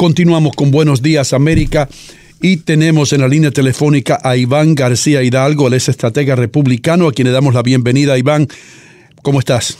Continuamos con Buenos Días América y tenemos en la línea telefónica a Iván García Hidalgo, el ex estratega republicano, a quien le damos la bienvenida. Iván, ¿cómo estás?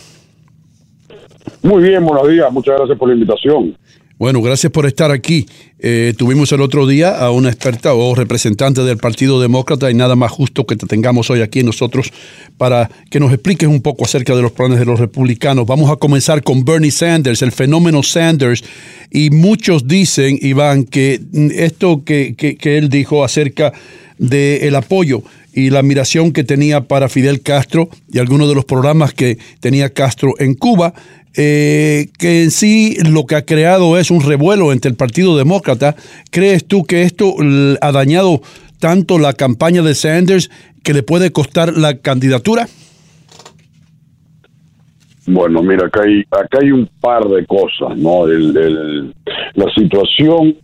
Muy bien, buenos días. Muchas gracias por la invitación. Bueno, gracias por estar aquí. Eh, tuvimos el otro día a una experta o representante del Partido Demócrata y nada más justo que te tengamos hoy aquí nosotros para que nos expliques un poco acerca de los planes de los republicanos. Vamos a comenzar con Bernie Sanders, el fenómeno Sanders. Y muchos dicen, Iván, que esto que, que, él dijo acerca del apoyo y la admiración que tenía para Fidel Castro y algunos de los programas que tenía Castro en Cuba, eh, que en sí lo que ha creado es un revuelo entre el Partido Demócrata. ¿Crees tú que esto ha dañado tanto la campaña de Sanders que le puede costar la candidatura? Bueno, mira, acá hay, acá hay un par de cosas, ¿no? la situación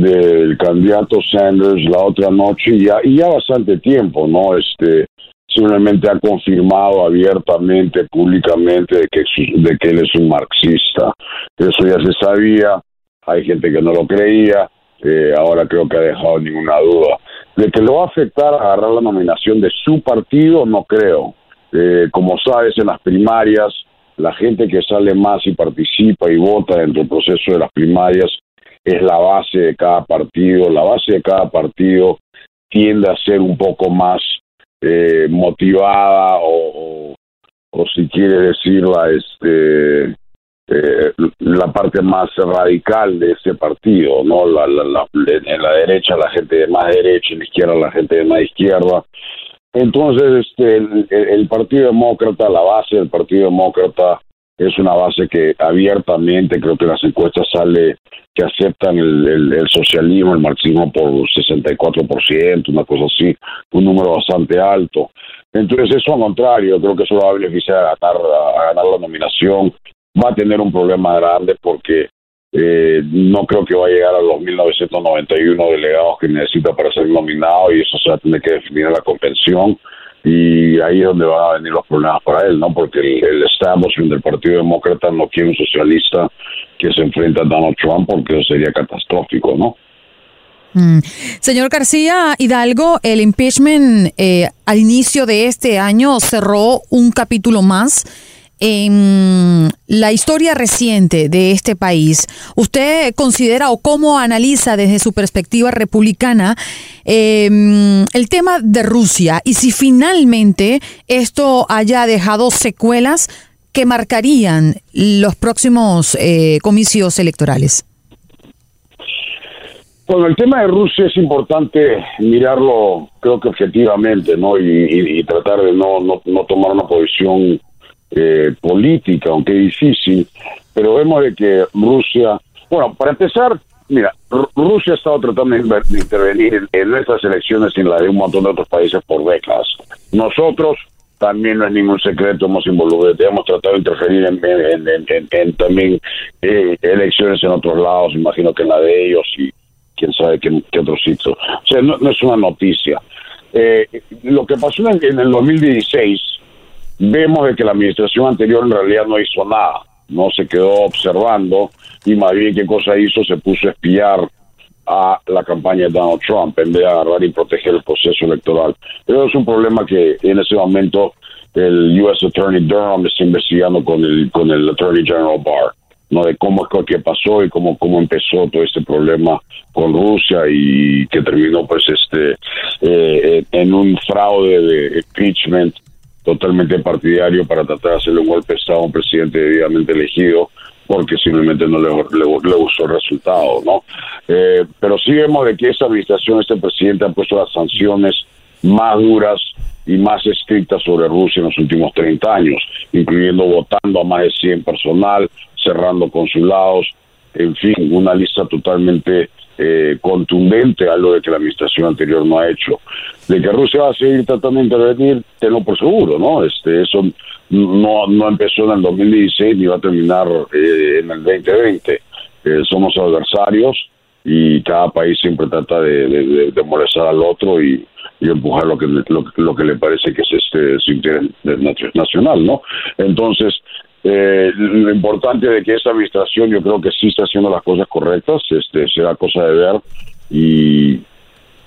del candidato Sanders la otra noche y ya bastante tiempo, ¿no? Este, simplemente ha confirmado abiertamente, públicamente, de que, de que él es un marxista. Eso ya se sabía, hay gente que no lo creía, eh, ahora creo que ha dejado ninguna duda. De que lo va a afectar a agarrar la nominación de su partido, no creo. Eh, como sabes, en las primarias, la gente que sale más y participa y vota dentro del proceso de las primarias es la base de cada partido. La base de cada partido tiende a ser un poco más eh, motivada o, o, si quiere decirla, este, eh, la parte más radical de ese partido, ¿no? La, la, en la derecha la gente de más derecha, en la izquierda la gente de más izquierda. Entonces, este, el Partido Demócrata, la base del Partido Demócrata es una base que abiertamente, creo que las encuestas sale que aceptan el, socialismo, el marxismo por 64%, una cosa así, un número bastante alto. Entonces eso al contrario, creo que eso va a beneficiar a ganar, a ganar la nominación. Va a tener un problema grande porque eh, no creo que va a llegar a los 1991 delegados que necesita para ser nominado y eso se va a tener que definir en la convención y ahí es donde van a venir los problemas para él, ¿no? Porque el, el establishment del Partido Demócrata no quiere un socialista que se enfrenta a Donald Trump porque eso sería catastrófico, ¿no? Mm. Señor García Hidalgo, el impeachment eh, al inicio de este año cerró un capítulo más en la historia reciente de este país, ¿usted considera o cómo analiza desde su perspectiva republicana em, el tema de Rusia y si finalmente esto haya dejado secuelas que marcarían los próximos eh, comicios electorales? Bueno, el tema de Rusia es importante mirarlo, creo que objetivamente, ¿no? Y, tratar de no, no, no tomar una posición eh, política, aunque difícil, pero vemos de que Rusia, bueno, para empezar, mira, Rusia ha estado tratando de intervenir en nuestras elecciones y en la de un montón de otros países por décadas. Nosotros también no es ningún secreto, hemos involucrado, hemos tratado de interferir en, también eh, elecciones en otros lados, imagino que en la de ellos y quién sabe qué, qué otro sitio. O sea, no, es una noticia. Eh, lo que pasó en, en el 2016 vemos de que la administración anterior en realidad no hizo nada, no se quedó observando y más bien qué cosa hizo, se puso a espiar a la campaña de Donald Trump en vez de agarrar y proteger el proceso electoral. Pero es un problema que en ese momento el U.S. Attorney Durham está investigando con el con el Attorney General Barr, ¿no? De cómo es que pasó y cómo cómo empezó todo este problema con Rusia y que terminó pues este eh, en un fraude de impeachment totalmente partidario para tratar de hacerle un golpe de Estado a un presidente debidamente elegido porque simplemente no le, le, gustó el resultado, ¿no? Eh, pero sí vemos de que esta administración, este presidente ha puesto las sanciones más duras y más estrictas sobre Rusia en los últimos 30 años, incluyendo votando a más de 100 personal, cerrando consulados, en fin, una lista totalmente eh, contundente a lo de que la administración anterior no ha hecho. De que Rusia va a seguir tratando de intervenir, tengo por seguro, ¿no? Este, eso no, no empezó en el 2016 ni va a terminar eh, en el 2020. Eh, somos adversarios y cada país siempre trata de, de, molestar al otro y, empujar lo que, lo, que le parece que es este su interés nacional, ¿no? Entonces, Eh, lo importante de que esa administración yo creo que sí está haciendo las cosas correctas, este será cosa de ver y,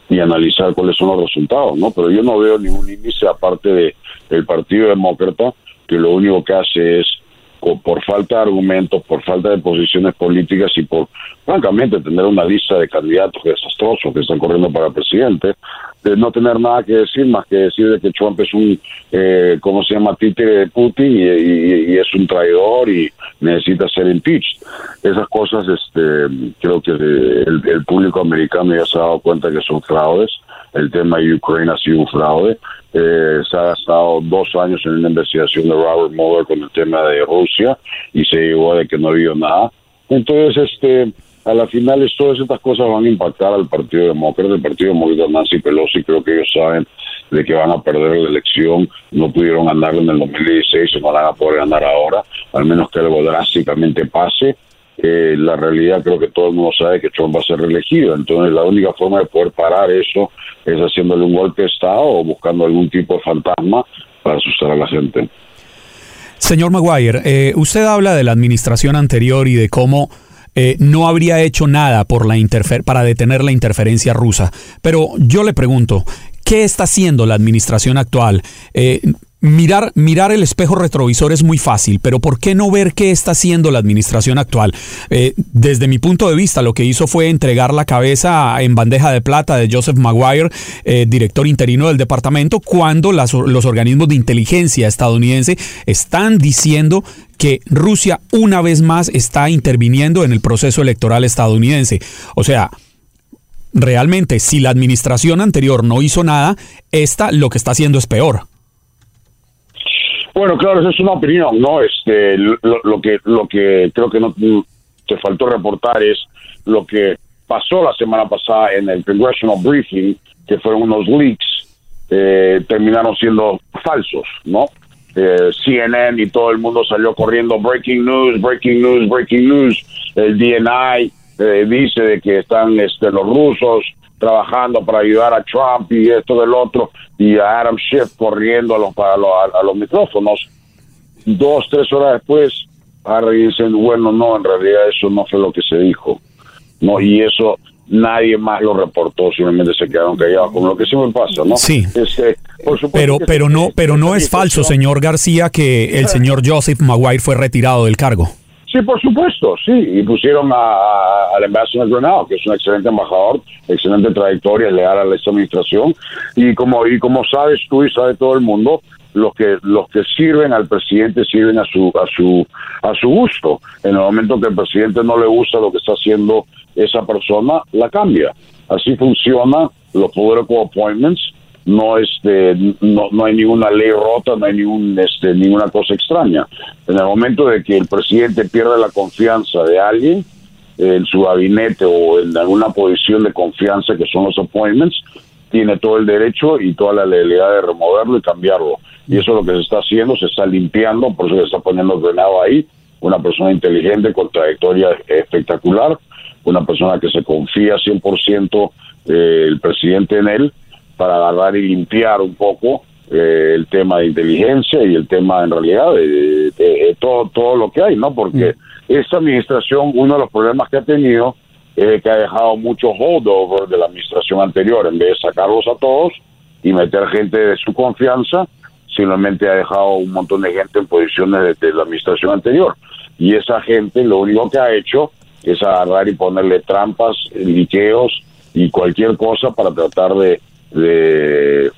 y analizar cuáles son los resultados, ¿no? Pero yo no veo ningún índice aparte de Partido Demócrata que lo único que hace es por falta de argumentos, por falta de posiciones políticas y por, francamente, tener una lista de candidatos desastrosos que están corriendo para presidente, de no tener nada que decir más que decir de que Trump es un, eh, ¿cómo se llama?, títere de Putin y, es un traidor y necesita ser impeached. Esas cosas, este, creo que el, el público americano ya se ha dado cuenta que son fraudes. El tema de Ucrania ha sido un fraude eh, se ha gastado dos años en una investigación de Robert Mueller con el tema de Rusia y se llegó de que no había nada. Entonces, este, a la final todas estas cosas van a impactar al Partido Demócrata, el Partido Demócrata Nancy Pelosi, creo que ellos saben de que van a perder la elección, no pudieron ganar en el 2016, no van a poder ganar ahora, al menos que algo drásticamente pase. La realidad creo que todo el mundo sabe que Trump va a ser reelegido, entonces la única forma de poder parar eso es haciéndole un golpe de Estado o buscando algún tipo de fantasma para asustar a la gente. Señor Maguire, eh, usted habla de la administración anterior y de cómo eh, no habría hecho nada por la para detener la interferencia rusa. Pero yo le pregunto, ¿qué está haciendo la administración actual? Eh, Mirar, mirar el espejo retrovisor es muy fácil, pero ¿por qué no ver qué está haciendo la administración actual? Eh, desde mi punto de vista, lo que hizo fue entregar la cabeza en bandeja de plata de Joseph Maguire, eh, director interino del departamento, cuando los organismos de inteligencia estadounidense están diciendo que Rusia una vez más está interviniendo en el proceso electoral estadounidense. O sea, realmente, si la administración anterior no hizo nada, esta lo que está haciendo es peor. Bueno, claro, eso es una opinión, ¿no? Este, lo, que lo que creo que no te faltó reportar es lo que pasó la semana pasada en el Congressional Briefing, que fueron unos leaks, eh, terminaron siendo falsos, ¿no? Eh, CNN y todo el mundo salió corriendo breaking news, breaking news, breaking news. El DNI eh, dice de que están este, los rusos trabajando para ayudar a Trump y esto del otro, y a Adam Schiff corriendo a los, para a los micrófonos. Dos, tres horas después, Harry dicen, bueno, no, en realidad eso no fue lo que se dijo. no Y eso nadie más lo reportó, simplemente se quedaron callados, como lo que siempre pasa, ¿no? Sí. Este, pero, pero no, pero no es falso, señor García, que el señor Joseph Maguire fue retirado del cargo. Sí, por supuesto, sí. Y pusieron al embajador Granado, que es un excelente embajador, excelente trayectoria, leal a esta administración. Y como, y como sabes tú y sabe todo el mundo, los que los que sirven al presidente sirven a su a su a su gusto. En el momento que el presidente no le gusta lo que está haciendo esa persona, la cambia. Así funciona los political appointments no este no, no hay ninguna ley rota, no hay ningún este ninguna cosa extraña. En el momento de que el presidente pierde la confianza de alguien en su gabinete o en alguna posición de confianza que son los appointments, tiene todo el derecho y toda la legalidad de removerlo y cambiarlo. Y eso es lo que se está haciendo, se está limpiando, por eso se está poniendo Grenado ahí, una persona inteligente con trayectoria espectacular, una persona que se confía 100% eh, el presidente en él para agarrar y limpiar un poco eh, el tema de inteligencia y el tema en realidad de, todo todo lo que hay, ¿no? Porque mm. esta administración, uno de los problemas que ha tenido es que ha dejado mucho holdover de la administración anterior, en vez de sacarlos a todos y meter gente de su confianza, simplemente ha dejado un montón de gente en posiciones de, la administración anterior. Y esa gente lo único que ha hecho es agarrar y ponerle trampas, liqueos y cualquier cosa para tratar de de,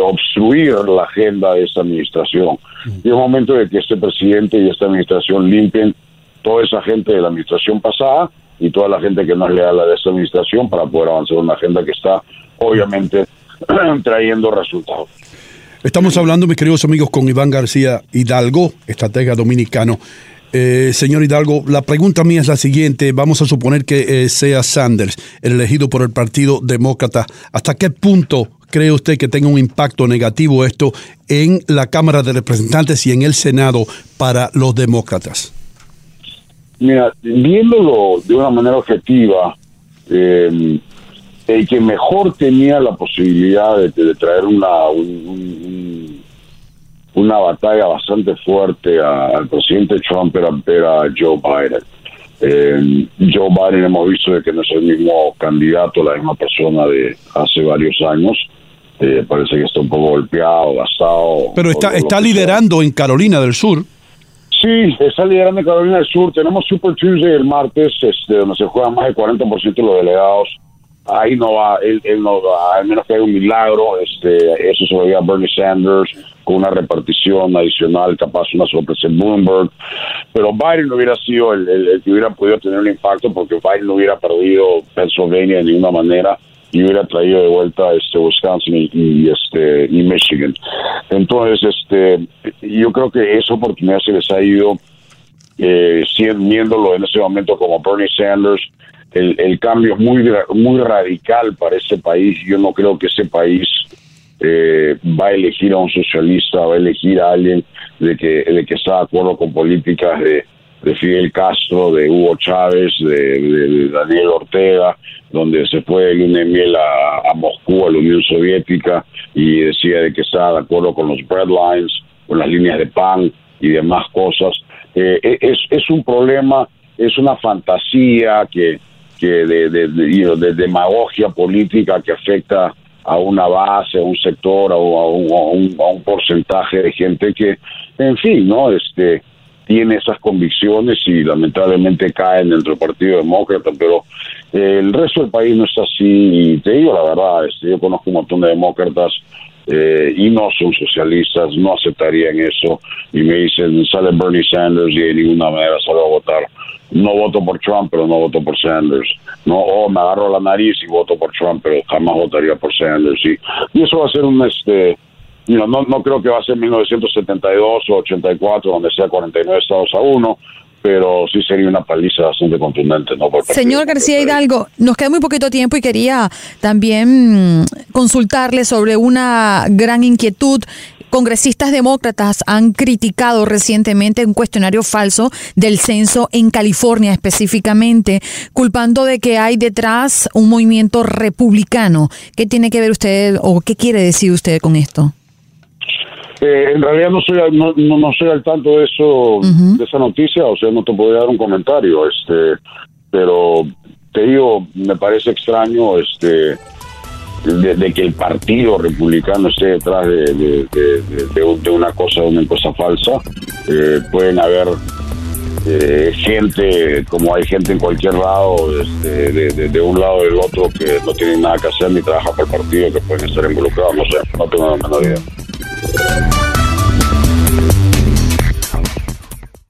obstruir la agenda de esta administración. Y es momento de que este presidente y esta administración limpien toda esa gente de la administración pasada y toda la gente que no es leal a esta administración para poder avanzar en una agenda que está obviamente trayendo resultados. Estamos hablando, mis queridos amigos, con Iván García Hidalgo, estratega dominicano. Eh, señor Hidalgo, la pregunta mía es la siguiente. Vamos a suponer que eh, sea Sanders, el elegido por el Partido Demócrata. ¿Hasta qué punto cree usted que tenga un impacto negativo esto en la Cámara de Representantes y en el Senado para los demócratas? Mira, viéndolo de una manera objetiva, eh, el que mejor tenía la posibilidad de, traer una, un una batalla bastante fuerte al presidente Trump era, era Joe Biden. Eh, Joe Biden hemos visto de que no es el mismo candidato, la misma persona de hace varios años. Eh, parece que está un poco golpeado, gastado. Pero está, está liderando en Carolina del Sur. Sí, está liderando en Carolina del Sur. Tenemos Super Tuesday el martes, este, donde se juegan más del 40% de los delegados. Ahí no va, él, no va, al menos que haya un milagro. Este, eso se lo diga Bernie Sanders con una repartición adicional, capaz una sorpresa en Bloomberg. Pero Biden no hubiera sido el, que hubiera podido tener un impacto porque Biden no hubiera perdido Pennsylvania de ninguna manera y hubiera traído de vuelta este Wisconsin y, este y Michigan. Entonces, este yo creo que esa oportunidad se les ha ido eh, viéndolo en ese momento como Bernie Sanders. El, el cambio es muy muy radical para ese país. Yo no creo que ese país eh, va a elegir a un socialista, va a elegir a alguien de que, de que está de acuerdo con políticas de, de Fidel Castro, de Hugo Chávez, de, Daniel Ortega, donde se fue el luna miel a, Moscú, a la Unión Soviética, y decía de que estaba de acuerdo con los breadlines, con las líneas de pan y demás cosas. Eh, e, es, es un problema, es una fantasía que, que de, de, de demagogia política que afecta a una base, a un sector, a un, a un, porcentaje de gente que, en fin, ¿no? Este tiene esas convicciones y lamentablemente caen dentro del Partido Demócrata, pero el resto del país no está así. Y te digo la verdad, este, yo conozco un montón de demócratas eh, y no son socialistas, no aceptarían eso. Y me dicen, sale Bernie Sanders y de ninguna manera salgo a votar no voto por Trump, pero no voto por Sanders. No, o me agarro la nariz y voto por Trump, pero jamás votaría por Sanders. Y, y eso va a ser un, este, no, no creo que va a ser 1972 o 84, donde sea 49 estados a uno, pero sí sería una paliza bastante contundente. ¿no? Señor García Hidalgo, nos queda muy poquito tiempo y quería también consultarle sobre una gran inquietud Congresistas demócratas han criticado recientemente un cuestionario falso del censo en California específicamente, culpando de que hay detrás un movimiento republicano. ¿Qué tiene que ver usted o qué quiere decir usted con esto? Eh, en realidad no soy no, no, soy al tanto de eso de esa noticia, o sea, no te podría dar un comentario, este, pero te digo, me parece extraño, este, de, que el partido republicano esté detrás de, de, una cosa, de una cosa falsa. Eh, pueden haber eh, gente, como hay gente en cualquier lado, este, de, un lado o del otro, que no tienen nada que hacer ni trabajan para el partido, que pueden estar involucrados, no sé, no tengo la menor idea.